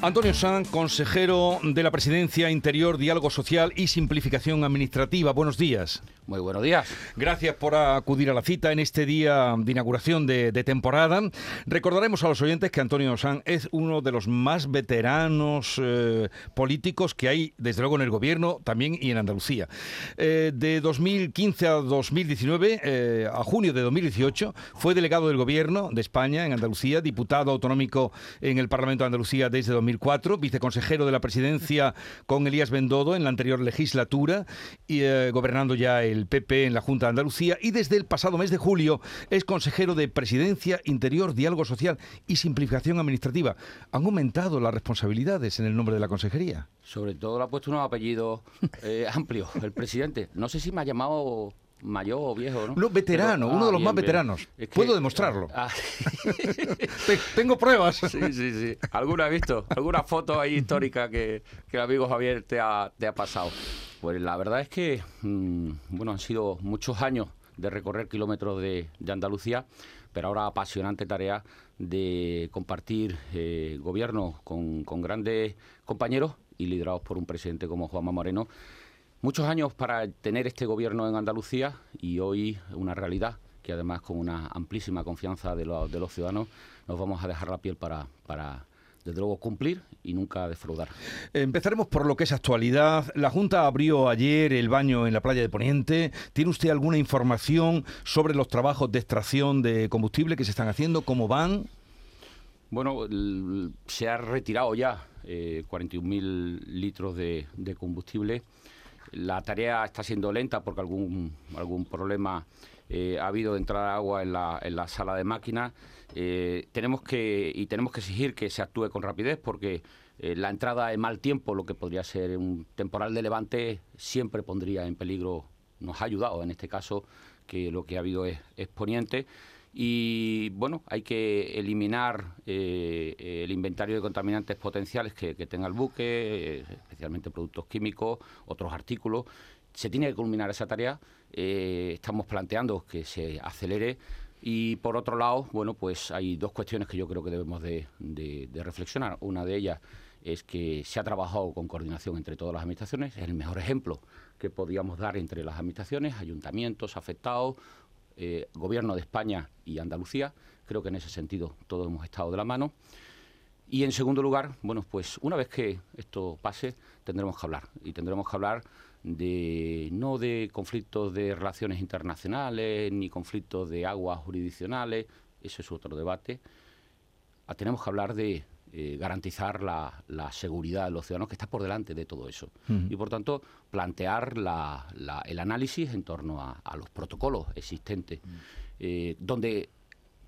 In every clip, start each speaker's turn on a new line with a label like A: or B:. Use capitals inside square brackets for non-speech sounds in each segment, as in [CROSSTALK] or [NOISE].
A: Antonio Sanz, consejero de la Presidencia Interior, Diálogo Social y Simplificación Administrativa. Buenos días.
B: Muy buenos días.
A: Gracias por acudir a la cita en este día de inauguración de, temporada. Recordaremos a los oyentes que Antonio Sanz es uno de los más veteranos eh, políticos que hay, desde luego, en el gobierno también y en Andalucía. Eh, de 2015 a 2019, eh, a junio de 2018, fue delegado del gobierno de España en Andalucía, diputado autonómico en el Parlamento de Andalucía desde 2004, viceconsejero de la presidencia con Elías Bendodo en la anterior legislatura y gobernando ya el el PP en la Junta de Andalucía y desde el pasado mes de julio es consejero de Presidencia, Interior, Diálogo Social y Simplificación Administrativa. ¿Han aumentado las responsabilidades en el nombre de la consejería?
B: Sobre todo le ha puesto unos apellidos eh, amplios el presidente. No sé si me ha llamado mayor o viejo, ¿no?
A: veterano, uno de los ah, más veteranos. Puedo demostrarlo. Ah. [LAUGHS] Tengo pruebas. [LAUGHS]
B: Sí, sí, sí. Alguna he visto, alguna foto ahí histórica que, que el amigo Javier te ha, te ha pasado. Pues la verdad es que, mm, bueno, han sido muchos años de recorrer kilómetros de, Andalucía, pero ahora apasionante tarea de compartir eh, gobierno con, con grandes compañeros y liderados por un presidente como Juanma Moreno Muchos años para tener este gobierno en Andalucía y hoy una realidad que además con una amplísima confianza de, de los ciudadanos nos vamos a dejar la piel para, para desde luego cumplir y nunca defraudar.
A: Empezaremos por lo que es actualidad. La Junta abrió ayer el baño en la playa de Poniente. ¿Tiene usted alguna información sobre los trabajos de extracción de combustible que se están haciendo? ¿Cómo van?
B: Bueno, se ha retirado ya eh, 41.000 litros de, de combustible la tarea está siendo lenta porque algún, algún problema eh, ha habido de entrar agua en la, en la sala de máquinas. Eh, tenemos que, y tenemos que exigir que se actúe con rapidez porque eh, la entrada en mal tiempo, lo que podría ser un temporal de levante, siempre pondría en peligro, nos ha ayudado en este caso, que lo que ha habido es, es poniente y bueno, hay que eliminar eh, el inventario de contaminantes potenciales que, tenga el buque, eh, especialmente productos químicos, otros artículos. Se tiene que culminar esa tarea. Eh, estamos planteando que se acelere. Y por otro lado, bueno, pues hay dos cuestiones que yo creo que debemos de, de reflexionar. Una de ellas es que se ha trabajado con coordinación entre todas las administraciones. Es el mejor ejemplo que podíamos dar entre las administraciones, ayuntamientos afectados, eh, gobierno de España y Andalucía. Creo que en ese sentido todos hemos estado de la mano. Y en segundo lugar, bueno, pues una vez que esto pase, tendremos que hablar. Y tendremos que hablar de no de conflictos de relaciones internacionales, ni conflictos de aguas jurisdiccionales, eso es otro debate. Ah, tenemos que hablar de eh, garantizar la, seguridad de los ciudadanos, que está por delante de todo eso. Y por tanto, plantear el análisis en torno a, los protocolos existentes, eh, donde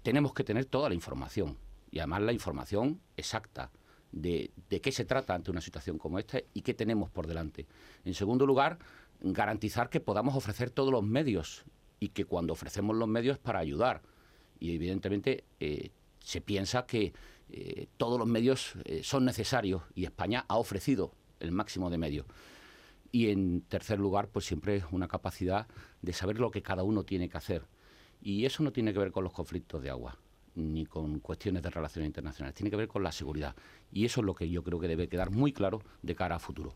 B: tenemos que tener toda la información, y además la información exacta de, de qué se trata ante una situación como esta y qué tenemos por delante. En segundo lugar, garantizar que podamos ofrecer todos los medios y que cuando ofrecemos los medios para ayudar. Y evidentemente eh, se piensa que eh, todos los medios eh, son necesarios y España ha ofrecido el máximo de medios. Y en tercer lugar, pues siempre una capacidad de saber lo que cada uno tiene que hacer. Y eso no tiene que ver con los conflictos de agua ni con cuestiones de relaciones internacionales, tiene que ver con la seguridad. Y eso es lo que yo creo que debe quedar muy claro de cara a futuro.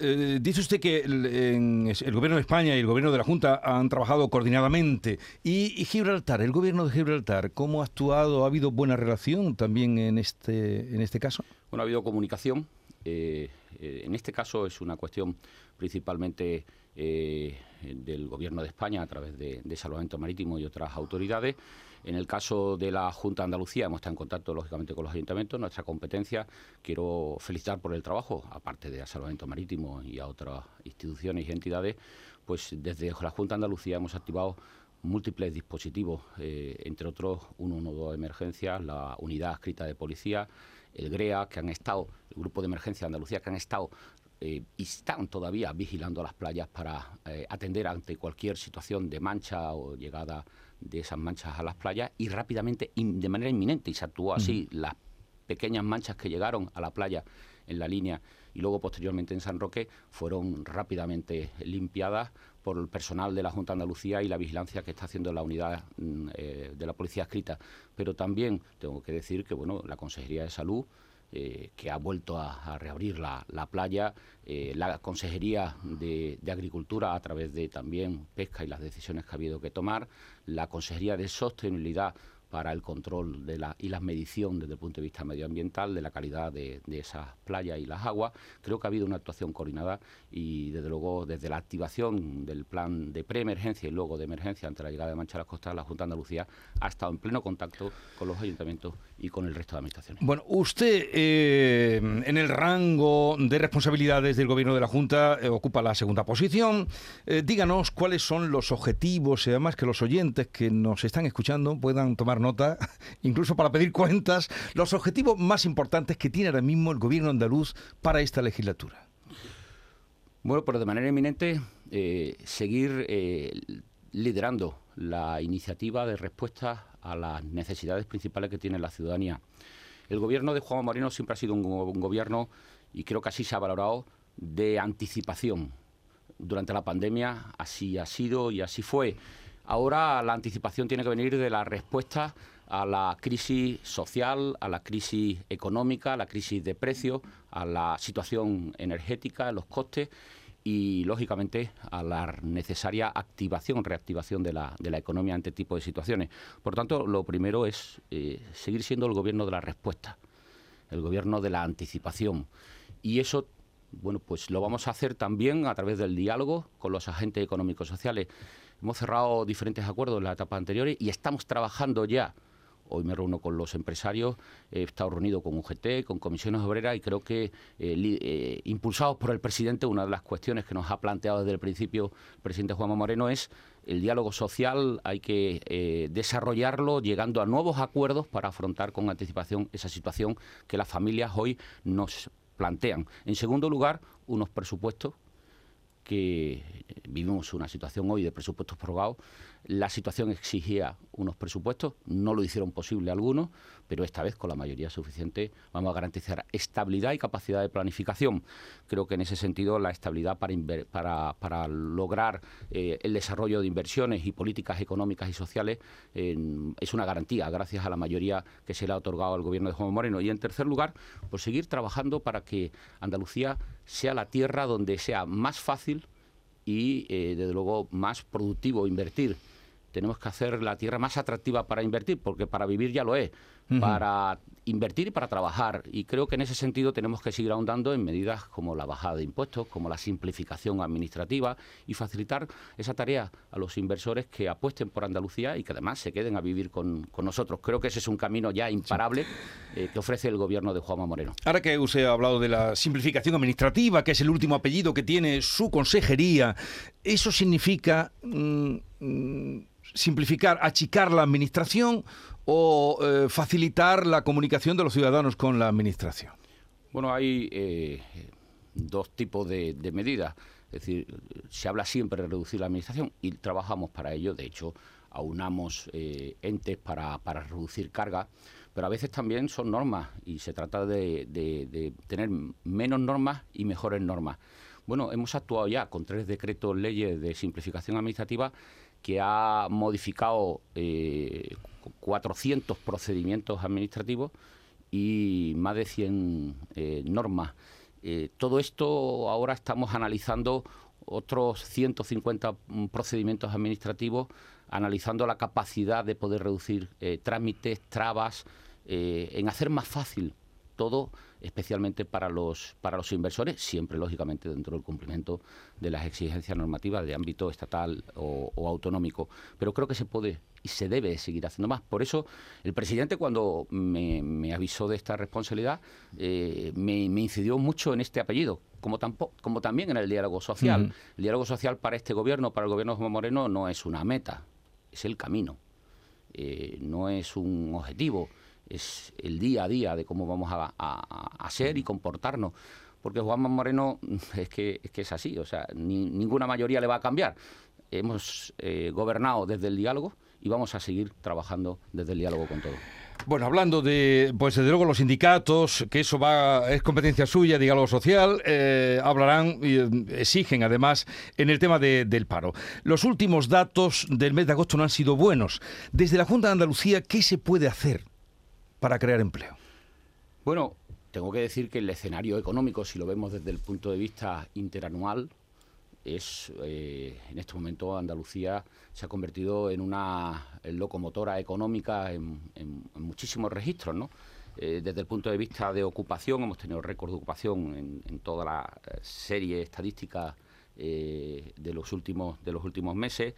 A: Eh, dice usted que el, Gobierno de España y el Gobierno de la Junta han trabajado coordinadamente. ¿Y, Gibraltar, el Gobierno de Gibraltar, cómo ha actuado? ¿Ha habido buena relación también en este, en este caso?
B: Bueno, ha habido comunicación. Eh, eh, en este caso es una cuestión principalmente del Gobierno de España a través de, de Salvamento Marítimo y otras autoridades. En el caso de la Junta de Andalucía, hemos estado en contacto lógicamente con los ayuntamientos, nuestra competencia. Quiero felicitar por el trabajo, aparte de Salvamento Marítimo y a otras instituciones y entidades, pues desde la Junta de Andalucía hemos activado múltiples dispositivos, eh, entre otros 112 emergencias, la unidad escrita de policía, el GREA, que han estado, el Grupo de Emergencia de Andalucía, que han estado eh, y están todavía vigilando las playas para eh, atender ante cualquier situación de mancha o llegada de esas manchas a las playas y rápidamente, de manera inminente, y se actuó así, las pequeñas manchas que llegaron a la playa en la línea y luego posteriormente en San Roque, fueron rápidamente limpiadas por el personal de la Junta de Andalucía y la vigilancia que está haciendo la unidad mm, eh, de la Policía Escrita. Pero también tengo que decir que bueno, la Consejería de Salud eh, que ha vuelto a, reabrir la, playa, eh, la Consejería de, de, Agricultura a través de también pesca y las decisiones que ha habido que tomar, la Consejería de Sostenibilidad para el control de la, y la medición desde el punto de vista medioambiental de la calidad de, esas playas y las aguas. Creo que ha habido una actuación coordinada y desde luego desde la activación del plan de preemergencia y luego de emergencia ante la llegada de Mancha a las costas, la Junta de Andalucía ha estado en pleno contacto con los ayuntamientos y con el resto de administraciones.
A: Bueno, usted eh, en el rango de responsabilidades del Gobierno de la Junta eh, ocupa la segunda posición. Eh, díganos cuáles son los objetivos y además que los oyentes que nos están escuchando puedan tomar nota, [LAUGHS] incluso para pedir cuentas, los objetivos más importantes que tiene ahora mismo el Gobierno andaluz para esta legislatura.
B: Bueno, pero de manera eminente, seguir liderando la iniciativa de respuesta a las necesidades principales que tiene la ciudadanía. El gobierno de Juan Moreno siempre ha sido un, gobierno, y creo que así se ha valorado, de anticipación. Durante la pandemia así ha sido y así fue. Ahora la anticipación tiene que venir de la respuesta a la crisis social, a la crisis económica, a la crisis de precios, a la situación energética, a los costes y, lógicamente, a la necesaria activación, reactivación de la, de la economía ante este tipo de situaciones. Por tanto, lo primero es eh, seguir siendo el gobierno de la respuesta, el gobierno de la anticipación. Y eso, bueno, pues lo vamos a hacer también a través del diálogo con los agentes económicos sociales. Hemos cerrado diferentes acuerdos en la etapa anteriores y estamos trabajando ya Hoy me reúno con los empresarios, he estado reunido con UGT, con comisiones obreras y creo que, eh, eh, impulsados por el presidente, una de las cuestiones que nos ha planteado desde el principio el presidente Juanma Moreno es el diálogo social, hay que eh, desarrollarlo llegando a nuevos acuerdos para afrontar con anticipación esa situación que las familias hoy nos plantean. En segundo lugar, unos presupuestos que vivimos una situación hoy de presupuestos prorrogados. La situación exigía unos presupuestos, no lo hicieron posible algunos, pero esta vez con la mayoría suficiente vamos a garantizar estabilidad y capacidad de planificación. Creo que en ese sentido la estabilidad para, para, lograr eh, el desarrollo de inversiones y políticas económicas y sociales es una garantía, gracias a la mayoría que se le ha otorgado al gobierno de Juan Moreno. Y en tercer lugar, pues seguir trabajando para que Andalucía sea la tierra donde sea más fácil y, eh, desde luego, más productivo invertir. Tenemos que hacer la tierra más atractiva para invertir, porque para vivir ya lo es para invertir y para trabajar. Y creo que en ese sentido tenemos que seguir ahondando en medidas como la bajada de impuestos, como la simplificación administrativa y facilitar esa tarea a los inversores que apuesten por Andalucía y que además se queden a vivir con, nosotros. Creo que ese es un camino ya imparable eh, que ofrece el gobierno de Juanma Moreno.
A: Ahora que usted ha hablado de la simplificación administrativa, que es el último apellido que tiene su consejería, ¿eso significa... Mm, mm, simplificar, achicar la administración o eh, facilitar la comunicación de los ciudadanos con la administración?
B: Bueno, hay eh, dos tipos de, medidas. Es decir, se habla siempre de reducir la administración y trabajamos para ello. De hecho, aunamos eh, entes para, reducir carga, pero a veces también son normas y se trata de, de, tener menos normas y mejores normas. Bueno, hemos actuado ya con tres decretos leyes de simplificación administrativa que ha modificado 400 eh, procedimientos administrativos y más de 100 eh, normas. Eh, todo esto ahora estamos analizando otros 150 mm, procedimientos administrativos, analizando la capacidad de poder reducir trámites, trabas, en hacer más fácil todo especialmente para los, para los inversores, siempre lógicamente dentro del cumplimiento de las exigencias normativas de ámbito estatal o, autonómico. Pero creo que se puede y se debe seguir haciendo más. Por eso el presidente cuando me, avisó de esta responsabilidad eh, me, incidió mucho en este apellido, como, tampoco, como también en el diálogo social. El diálogo social para este gobierno, para el gobierno de Juan Moreno, no es una meta, es el camino, eh, no es un objetivo es el día a día de cómo vamos a, a, ser y comportarnos. Porque Juan Moreno [LAUGHS] es que, es que es así, o sea, ninguna mayoría le va a cambiar. Hemos eh, gobernado desde el diálogo y vamos a seguir trabajando desde el diálogo con todo.
A: Bueno, hablando de, pues desde luego los sindicatos, que eso va es competencia suya, diálogo social, eh, hablarán y eh, exigen además en el tema de- del paro. Los últimos datos del mes de agosto no han sido buenos. Desde la Junta de Andalucía, ¿qué se puede hacer para crear empleo?
B: Bueno, tengo que decir que el escenario económico, si lo vemos desde el punto de vista interanual, es eh, en este momento Andalucía se ha convertido en una locomotora económica en, muchísimos registros, ¿no? Eh, desde el punto de vista de ocupación, hemos tenido récord de ocupación en, toda la eh, serie estadística de los últimos de los últimos meses.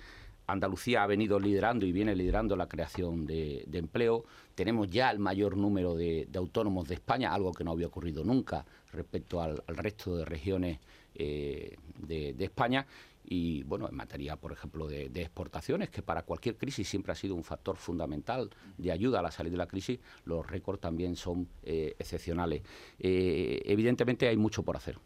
B: Andalucía ha venido liderando y viene liderando la creación de, empleo. Tenemos ya el mayor número de, autónomos de España, algo que no había ocurrido nunca respecto al, resto de regiones eh, de, España. Y bueno, en materia, por ejemplo, de, de exportaciones, que para cualquier crisis siempre ha sido un factor fundamental de ayuda a la salida de la crisis, los récords también son eh, excepcionales. Eh, evidentemente hay mucho por hacer.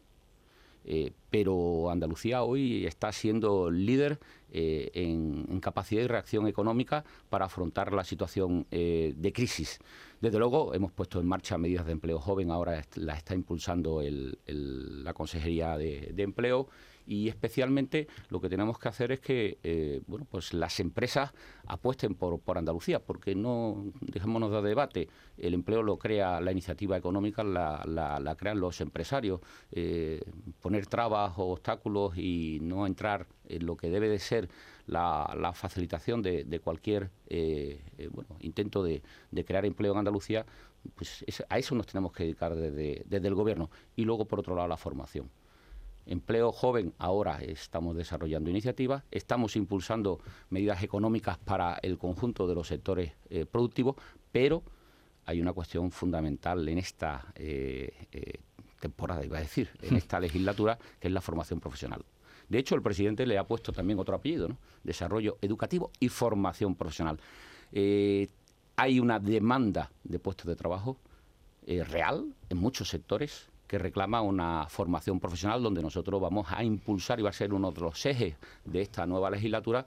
B: Eh, pero Andalucía hoy está siendo líder eh, en, capacidad y reacción económica para afrontar la situación eh, de crisis. Desde luego, hemos puesto en marcha medidas de empleo joven, ahora est- las está impulsando el- la Consejería de Empleo y especialmente lo que tenemos que hacer es que eh, bueno, pues las empresas apuesten por, por Andalucía, porque no dejémonos de debate, el empleo lo crea la iniciativa económica, la, la- crean los empresarios. Eh, poner trabas o obstáculos y no entrar en lo que debe de ser la, la facilitación de, de cualquier eh, eh, bueno, intento de, de crear empleo en Andalucía, pues es- a eso nos tenemos que dedicar desde, desde el Gobierno. Y luego, por otro lado, la formación. Empleo joven, ahora estamos desarrollando iniciativas, estamos impulsando medidas económicas para el conjunto de los sectores eh, productivos, pero hay una cuestión fundamental en esta eh, eh, temporada, iba a decir, en esta legislatura, que es la formación profesional. De hecho, el presidente le ha puesto también otro apellido, ¿no? Desarrollo educativo y formación profesional. Hay una demanda de puestos de trabajo real en muchos sectores que reclama una formación profesional donde nosotros vamos a impulsar y va a ser uno de los ejes de esta nueva legislatura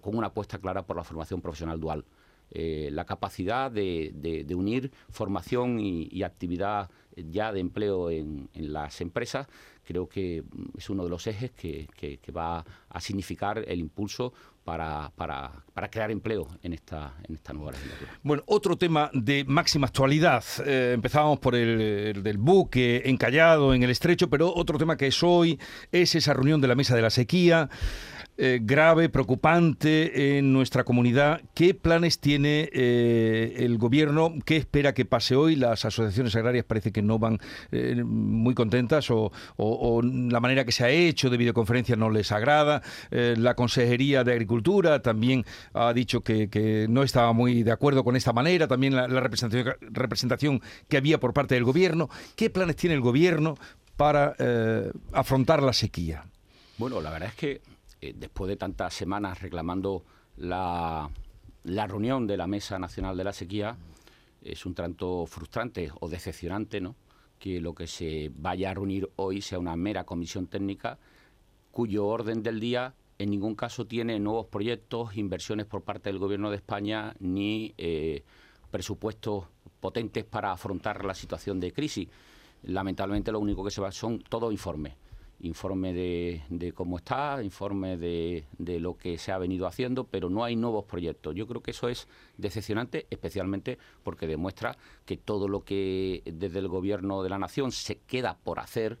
B: con una apuesta clara por la formación profesional dual. Eh, la capacidad de, de- unir formación y, actividad ya de empleo en, las empresas creo que es uno de los ejes que- que va a significar el impulso para, para- para crear empleo en esta, en esta nueva legislatura.
A: Bueno, otro tema de máxima actualidad. Eh, empezábamos por el, el del buque encallado en el estrecho, pero otro tema que es hoy es esa reunión de la mesa de la sequía. eh, grave, preocupante en nuestra comunidad. ¿Qué planes tiene eh, el gobierno? ¿Qué espera que pase hoy? Las asociaciones agrarias parece que no van eh, muy contentas o, o- o la manera que se ha hecho de videoconferencia no les agrada. Eh, la Consejería de Agricultura también ha dicho que, no estaba muy de acuerdo con esta manera. También la, la representación, representación que había por parte del gobierno. ¿Qué planes tiene el gobierno para eh, afrontar la sequía?
B: Bueno, la verdad es que eh, después de tantas semanas reclamando la, la reunión de la Mesa Nacional de la Sequía, es un tanto frustrante o decepcionante, ¿no? Que lo que se vaya a reunir hoy sea una mera comisión técnica cuyo orden del día en ningún caso tiene nuevos proyectos, inversiones por parte del Gobierno de España ni eh, presupuestos potentes para afrontar la situación de crisis. Lamentablemente lo único que se va son todos informes. Informe de, de cómo está, informe de, de lo que se ha venido haciendo, pero no hay nuevos proyectos. Yo creo que eso es decepcionante, especialmente porque demuestra que todo lo que desde el Gobierno de la Nación se queda por hacer,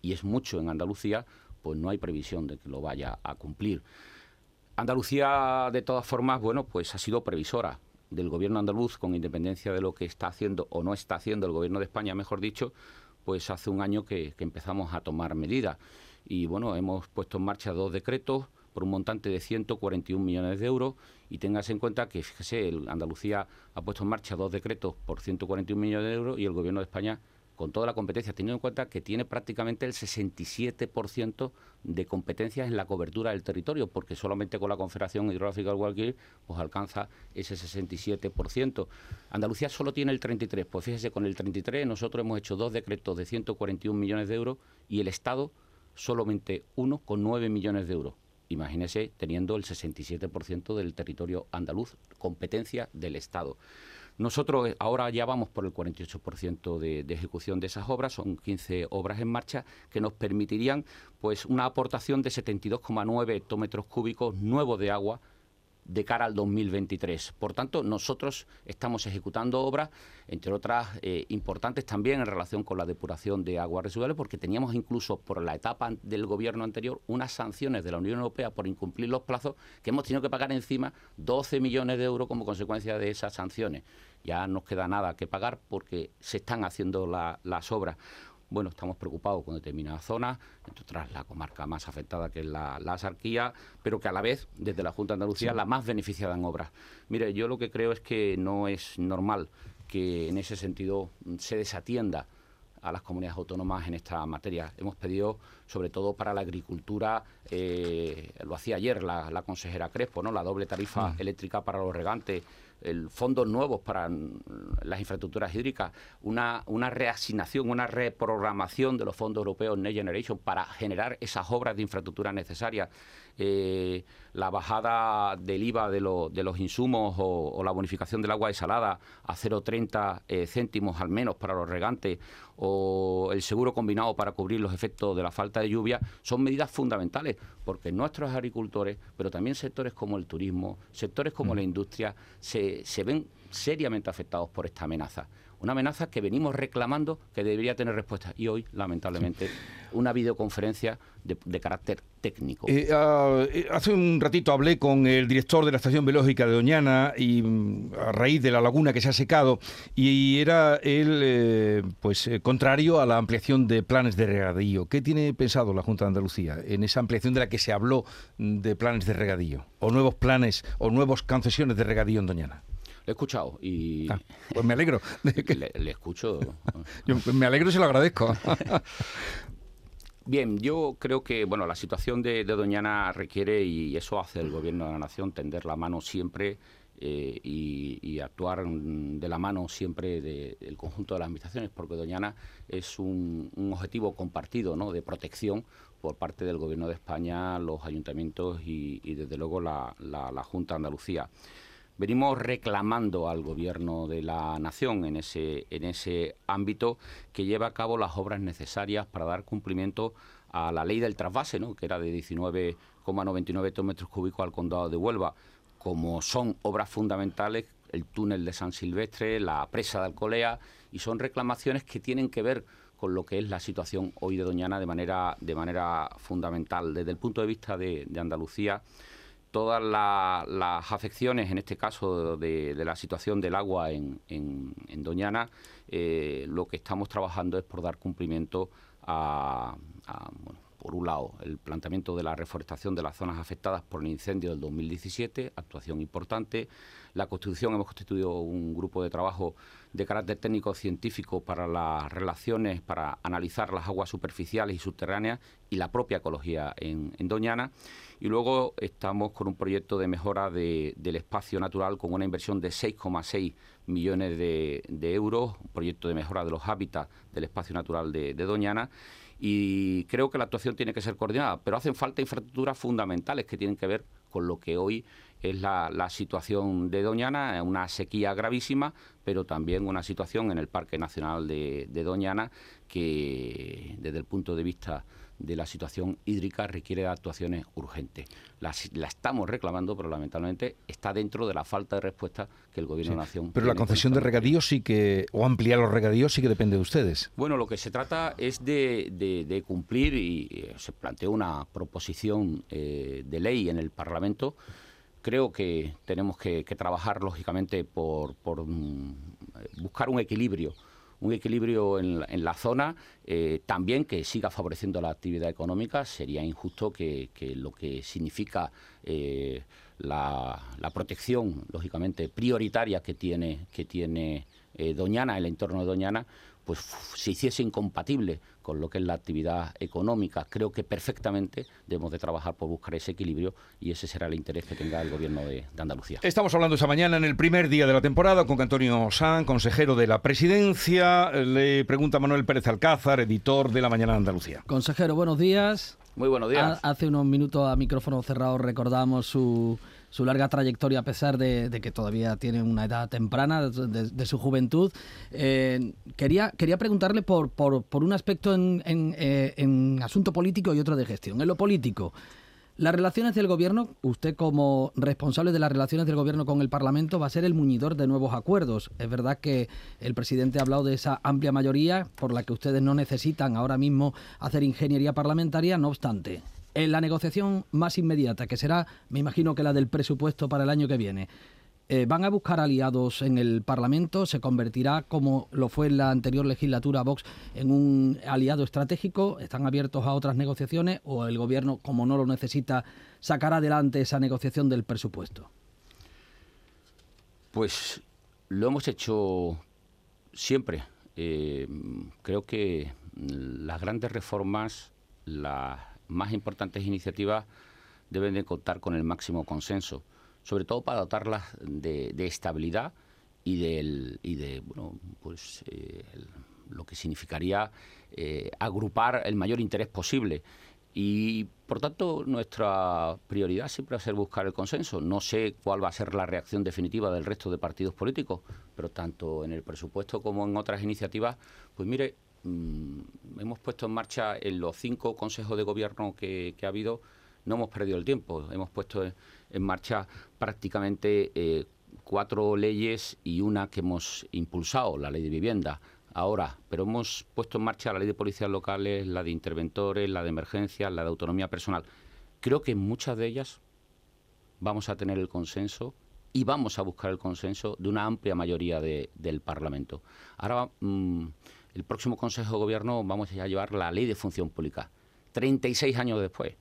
B: y es mucho en Andalucía, pues no hay previsión de que lo vaya a cumplir. Andalucía, de todas formas, bueno, pues ha sido previsora del gobierno andaluz, con independencia de lo que está haciendo o no está haciendo el gobierno de España, mejor dicho, pues hace un año que, empezamos a tomar medidas. Y bueno, hemos puesto en marcha dos decretos por un montante de 141 millones de euros y tengas en cuenta que, fíjese, Andalucía ha puesto en marcha dos decretos por 141 millones de euros y el gobierno de España con toda la competencia, teniendo en cuenta que tiene prácticamente el 67% de competencias en la cobertura del territorio, porque solamente con la Confederación Hidrográfica del Guadalquivir pues alcanza ese 67%. Andalucía solo tiene el 33%, pues fíjese, con el 33% nosotros hemos hecho dos decretos de 141 millones de euros y el Estado solamente uno con 9 millones de euros. Imagínese teniendo el 67% del territorio andaluz, competencia del Estado. Nosotros eh, ahora ya vamos por el 48% de, de ejecución de esas obras, son 15 obras en marcha que nos permitirían pues una aportación de 72,9 hectómetros cúbicos nuevos de agua de cara al 2023. Por tanto, nosotros estamos ejecutando obras, entre otras eh, importantes también en relación con la depuración de aguas residuales, porque teníamos incluso por la etapa del gobierno anterior unas sanciones de la Unión Europea por incumplir los plazos que hemos tenido que pagar encima 12 millones de euros como consecuencia de esas sanciones. Ya no queda nada que pagar porque se están haciendo las obras bueno, estamos preocupados con determinadas zonas, entre otras la comarca más afectada que es la, la Sarquía, pero que a la vez, desde la Junta de Andalucía, la más beneficiada en obras. Mire, yo lo que creo es que no es normal que en ese sentido se desatienda a las comunidades autónomas en esta materia. Hemos pedido, sobre todo para la agricultura, eh, lo hacía ayer la, consejera Crespo, ¿no? la doble tarifa mm. eléctrica para los regantes, el fondos nuevos para las infraestructuras hídricas, una, una reasignación, una reprogramación de los fondos europeos Next Generation para generar esas obras de infraestructura necesarias. Eh, la bajada del IVA de, de los insumos o, la bonificación del agua desalada a 0,30 eh, céntimos al menos para los regantes o el seguro combinado para cubrir los efectos de la falta de lluvia son medidas fundamentales porque nuestros agricultores, pero también sectores como el turismo, sectores como mm. la industria, se, se ven seriamente afectados por esta amenaza. Una amenaza que venimos reclamando que debería tener respuesta. Y hoy, lamentablemente, una videoconferencia de, carácter técnico.
A: Eh, ah, eh, hace un ratito hablé con el director de la Estación Biológica de Doñana y mm, a raíz de la laguna que se ha secado y era él eh, pues contrario a la ampliación de planes de regadío. ¿Qué tiene pensado la Junta de Andalucía en esa ampliación de la que se habló mm, de planes de regadío o nuevos planes o nuevas concesiones de regadío en Doñana?
B: Le he escuchado y...
A: Ah, pues me alegro.
B: le, escucho. [LAUGHS]
A: me alegro y se lo agradezco. [LAUGHS]
B: Bien, yo creo que bueno la situación de, Doñana requiere, y eso hace el Gobierno de la Nación, tender la mano siempre eh, y, actuar de la mano siempre del conjunto de las administraciones, porque Doñana es un, objetivo compartido ¿no? de protección por parte del Gobierno de España, los ayuntamientos y, desde luego la, la Junta de Andalucía venimos reclamando al gobierno de la nación en ese, en ese ámbito que lleva a cabo las obras necesarias para dar cumplimiento a la ley del trasvase, ¿no? que era de 19,99 hectómetros cúbicos al condado de Huelva, como son obras fundamentales el túnel de San Silvestre, la presa de Alcolea, y son reclamaciones que tienen que ver con lo que es la situación hoy de Doñana de manera, de manera fundamental. Desde el punto de vista de Andalucía, todas las afecciones, en este caso de, la situación del agua en, Doñana, eh, lo que estamos trabajando es por dar cumplimiento a, por un lado, el planteamiento de la reforestación de las zonas afectadas por el incendio del 2017, actuación importante. La Constitución, hemos constituido un grupo de trabajo de carácter técnico-científico para las relaciones, para analizar las aguas superficiales y subterráneas y la propia ecología en, Doñana. Y luego estamos con un proyecto de mejora del espacio natural con una inversión de 6,6 millones de, euros, un proyecto de mejora de los hábitats del espacio natural de, de Doñana y creo que la actuación tiene que ser coordinada, pero hacen falta infraestructuras fundamentales que tienen que ver con lo que hoy es la, situación de Doñana, una sequía gravísima, pero también una situación en el Parque Nacional de, de Doñana que desde el punto de vista de la situación hídrica requiere de actuaciones urgentes. La, estamos reclamando, pero lamentablemente está dentro de la falta de respuesta que el Gobierno de la Nación.
A: Pero la concesión de regadíos sí que, o ampliar los regadíos sí que depende de ustedes.
B: Bueno, lo que se trata es de, cumplir y eh, se planteó una proposición eh, de ley en el Parlamento. Creo que tenemos que, trabajar, lógicamente, por, por mm, buscar un equilibrio un equilibrio en, la zona, eh, también que siga favoreciendo la actividad económica. Sería injusto que, lo que significa eh, la, protección, lógicamente, prioritaria que tiene, que tiene eh, Doñana, el entorno de Doñana, pues se hiciese incompatible con lo que es la actividad económica. Creo que perfectamente debemos de trabajar por buscar ese equilibrio y ese será el interés que tenga el Gobierno de, Andalucía.
A: Estamos hablando esa mañana en el primer día de la temporada con Antonio San, consejero de la Presidencia. Le pregunta Manuel Pérez Alcázar, editor de La Mañana de Andalucía.
C: Consejero, buenos días.
B: Muy buenos días.
C: hace unos minutos a micrófono cerrado recordamos su su larga trayectoria a pesar de, que todavía tiene una edad temprana de, su juventud. Eh, quería, quería preguntarle por, por, por un aspecto en, eh, en, asunto político y otro de gestión. En lo político, las relaciones del gobierno, usted como responsable de las relaciones del gobierno con el Parlamento va a ser el muñidor de nuevos acuerdos. Es verdad que el presidente ha hablado de esa amplia mayoría por la que ustedes no necesitan ahora mismo hacer ingeniería parlamentaria, no obstante en la negociación más inmediata, que será, me imagino que la del presupuesto para el año que viene, eh, ¿van a buscar aliados en el Parlamento? ¿Se convertirá, como lo fue en la anterior legislatura Vox, en un aliado estratégico? ¿Están abiertos a otras negociaciones? ¿O el Gobierno, como no lo necesita, sacará adelante esa negociación del presupuesto?
B: Pues lo hemos hecho siempre. Eh, creo que las grandes reformas, las más importantes iniciativas deben de contar con el máximo consenso, sobre todo para dotarlas de, estabilidad y, del, y de bueno, pues, eh, lo que significaría eh, agrupar el mayor interés posible. Y por tanto, nuestra prioridad siempre va a ser buscar el consenso. No sé cuál va a ser la reacción definitiva del resto de partidos políticos, pero tanto en el presupuesto como en otras iniciativas, pues mire, Mm, hemos puesto en marcha en los cinco consejos de gobierno que, ha habido, no hemos perdido el tiempo, hemos puesto en, marcha prácticamente eh, cuatro leyes y una que hemos impulsado, la ley de vivienda. Ahora, pero hemos puesto en marcha la ley de policías locales, la de interventores, la de emergencias, la de autonomía personal. Creo que en muchas de ellas vamos a tener el consenso y vamos a buscar el consenso de una amplia mayoría del Parlamento. Ahora, mm, el próximo Consejo de Gobierno vamos a llevar la ley de función pública. 36 años después,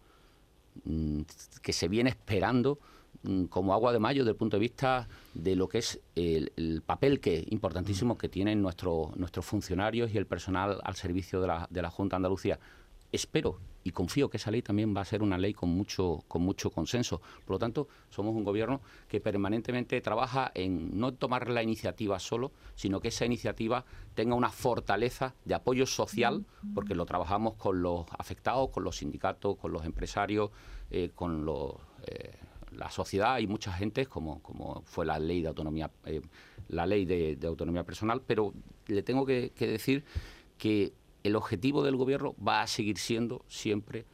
B: mm, que se viene esperando mm, como agua de mayo desde el punto de vista de lo que es el, papel que importantísimo que tienen nuestros nuestros funcionarios y el personal al servicio de la, de la Junta de Andalucía. Espero y confío que esa ley también va a ser una ley con mucho, con mucho consenso. Por lo tanto, somos un gobierno que permanentemente trabaja en no tomar la iniciativa solo, sino que esa iniciativa tenga una fortaleza de apoyo social, porque lo trabajamos con los afectados, con los sindicatos, con los empresarios, eh, con eh, la sociedad y mucha gente, como, como fue la ley de autonomía, eh, la ley de, autonomía personal, pero le tengo que decir que el objetivo del gobierno va a seguir siendo siempre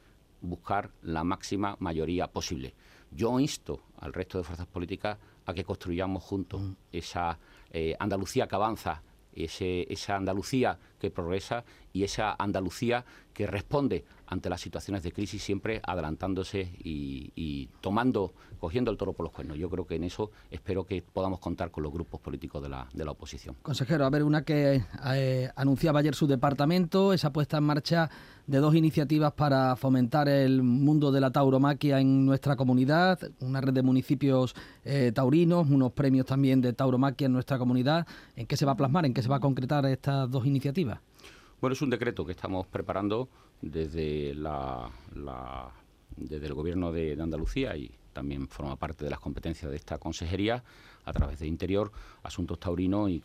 B: buscar la máxima mayoría posible. Yo insto al resto de fuerzas políticas a que construyamos juntos esa eh, Andalucía que avanza, esa Andalucía que progresa y esa Andalucía que responde ante las situaciones de crisis siempre adelantándose y, tomando, cogiendo el toro por los cuernos. Yo creo que en eso espero que podamos contar con los grupos políticos de la, de la oposición.
C: Consejero, a ver, una que eh, anunciaba ayer su departamento, esa puesta en marcha de dos iniciativas para fomentar el mundo de la tauromaquia en nuestra comunidad, una red de municipios eh, taurinos, unos premios también de tauromaquia en nuestra comunidad. ¿En qué se va a plasmar, en qué se va a concretar estas dos iniciativas?
B: Bueno, es un decreto que estamos preparando desde, la, desde el Gobierno de, Andalucía y también forma parte de las competencias de esta consejería a través de Interior, Asuntos Taurinos y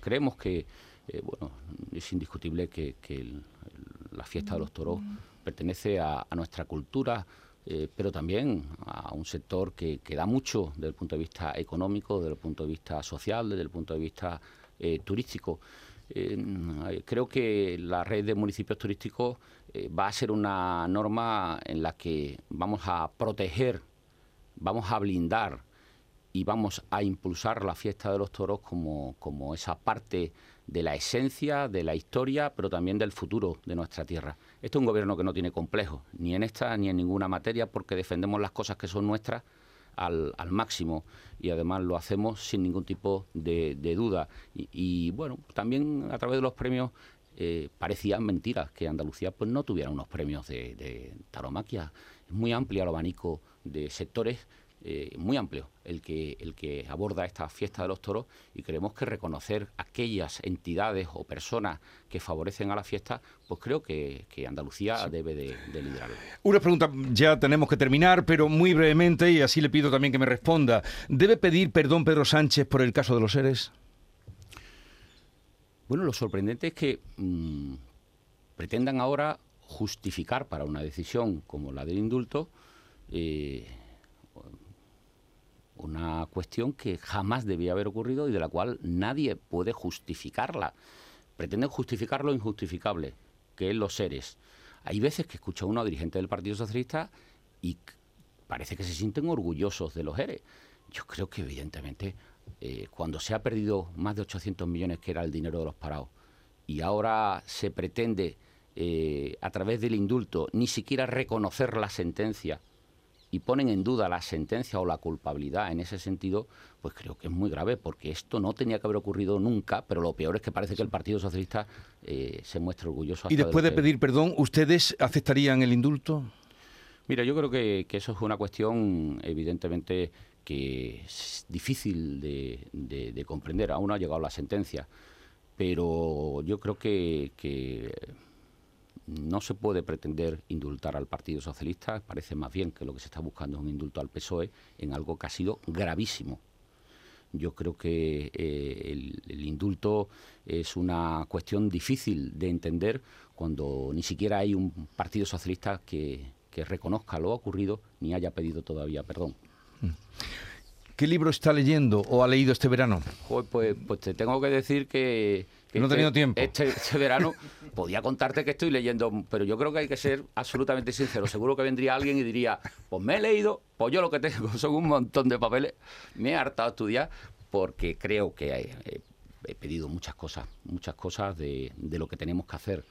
B: creemos que eh, bueno, es indiscutible que, la fiesta de los toros pertenece a, nuestra cultura, eh, pero también a un sector que, que, da mucho desde el punto de vista económico, desde el punto de vista social, desde el punto de vista eh, turístico. Eh, creo que la red de municipios turísticos eh, va a ser una norma en la que vamos a proteger, vamos a blindar y vamos a impulsar la fiesta de los toros como, como esa parte de la esencia, de la historia, pero también del futuro de nuestra tierra. Este es un gobierno que no tiene complejos, ni en esta ni en ninguna materia, porque defendemos las cosas que son nuestras al, máximo y además lo hacemos sin ningún tipo de, duda. Y, bueno, también a través de los premios eh, parecían mentiras que Andalucía pues no tuviera unos premios de, de taromaquia. Es muy amplio el abanico de sectores eh, muy amplio el que, el que aborda esta fiesta de los toros y creemos que reconocer aquellas entidades o personas que favorecen a la fiesta, pues creo que, Andalucía debe de, de, liderarlo.
A: Una pregunta, ya tenemos que terminar, pero muy brevemente, y así le pido también que me responda. ¿Debe pedir perdón Pedro Sánchez por el caso de los seres?
B: Bueno, lo sorprendente es que mm, pretendan ahora justificar para una decisión como la del indulto eh, una cuestión que jamás debía haber ocurrido y de la cual nadie puede justificarla. Pretenden justificar lo injustificable, que es los seres. Hay veces que escucha uno a dirigentes del Partido Socialista y parece que se sienten orgullosos de los ERE. Yo creo que evidentemente eh, cuando se ha perdido más de 800 millones que era el dinero de los parados y ahora se pretende eh, a través del indulto ni siquiera reconocer la sentencia y ponen en duda la sentencia o la culpabilidad en ese sentido, pues creo que es muy grave, porque esto no tenía que haber ocurrido nunca, pero lo peor es que parece que el Partido Socialista eh, se muestra orgulloso.
A: y después de, pedir perdón, ¿ustedes aceptarían el indulto?
B: Mira, yo creo que, eso es una cuestión evidentemente que es difícil de, comprender. Aún no ha llegado la sentencia, pero yo creo que no se puede pretender indultar al Partido Socialista, parece más bien que lo que se está buscando es un indulto al PSOE en algo que ha sido gravísimo. Yo creo que eh, el, indulto es una cuestión difícil de entender cuando ni siquiera hay un Partido Socialista que, reconozca lo ocurrido ni haya pedido todavía perdón.
A: ¿Qué libro está leyendo o ha leído este verano?
B: pues, pues te tengo que decir que
A: no he tenido tiempo.
B: Este, este, verano podía contarte que estoy leyendo, pero yo creo que hay que ser absolutamente sincero. Seguro que vendría alguien y diría, pues me he leído, pues yo lo que tengo son un montón de papeles, me he hartado a estudiar porque creo que he, pedido muchas cosas, muchas cosas de, de lo que tenemos que hacer.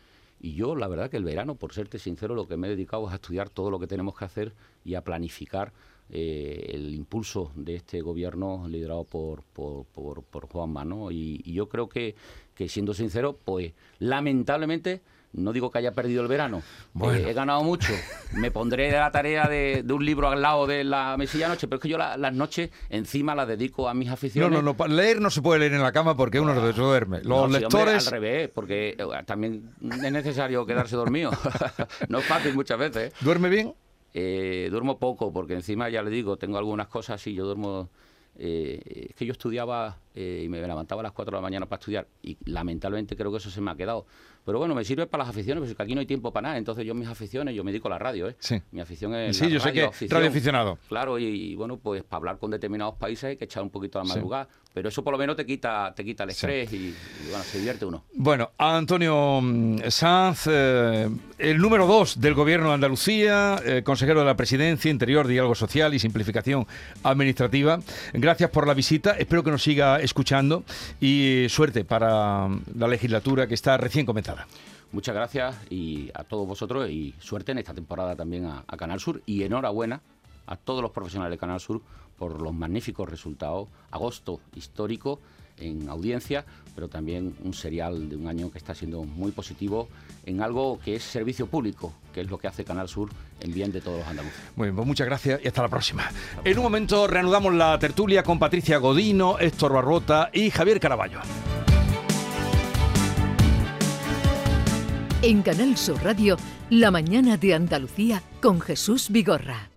B: Y yo, la verdad que el verano, por serte sincero, lo que me he dedicado es a estudiar todo lo que tenemos que hacer y a planificar eh, el impulso de este gobierno liderado por, por, por, Juan Mano. Y, yo creo que, que, siendo sincero, pues lamentablemente no digo que haya perdido el verano, eh, he ganado mucho. Me pondré la tarea de, un libro al lado de la mesilla noche, pero es que yo las noches encima las dedico a mis aficiones.
A: No, no, no, leer no se puede leer en la cama porque uno se duerme. Los lectores.
B: al revés, porque eh, también es necesario quedarse dormido. [LAUGHS] no es fácil muchas veces.
A: ¿Duerme bien?
B: Eh, duermo poco porque encima, ya le digo, tengo algunas cosas y yo duermo... Eh, es que yo estudiaba eh, y me levantaba a las 4 de la mañana para estudiar y lamentablemente creo que eso se me ha quedado. Pero bueno, me sirve para las aficiones, porque aquí no hay tiempo para nada. Entonces yo mis aficiones, yo me dedico a la radio, ¿eh?
A: Sí.
B: Mi afición es
A: Sí, yo sé que radio aficionado.
B: Claro, y, bueno, pues para hablar con determinados países hay que echar un poquito a la madrugada. Pero eso por lo menos te quita, te quita el estrés y, bueno, se divierte uno.
A: Bueno, Antonio mm, Sanz, eh, el número dos del Gobierno de Andalucía, eh, consejero de la Presidencia, Interior, Diálogo Social y Simplificación Administrativa. Gracias por la visita, espero que nos siga escuchando y suerte para la legislatura que está recién comenzada.
B: Muchas gracias y a todos vosotros y suerte en esta temporada también a, Canal Sur y enhorabuena a todos los profesionales de Canal Sur por los magníficos resultados. Agosto histórico en audiencia, pero también un serial de un año que está siendo muy positivo en algo que es servicio público, que es lo que hace Canal Sur en bien de todos los andaluces.
A: Muy bien, pues muchas gracias y hasta la próxima. En un momento reanudamos la tertulia con Patricia Godino, Héctor Barrota y Javier Caraballo.
D: En Canal Sur Radio, La mañana de Andalucía con Jesús Vigorra.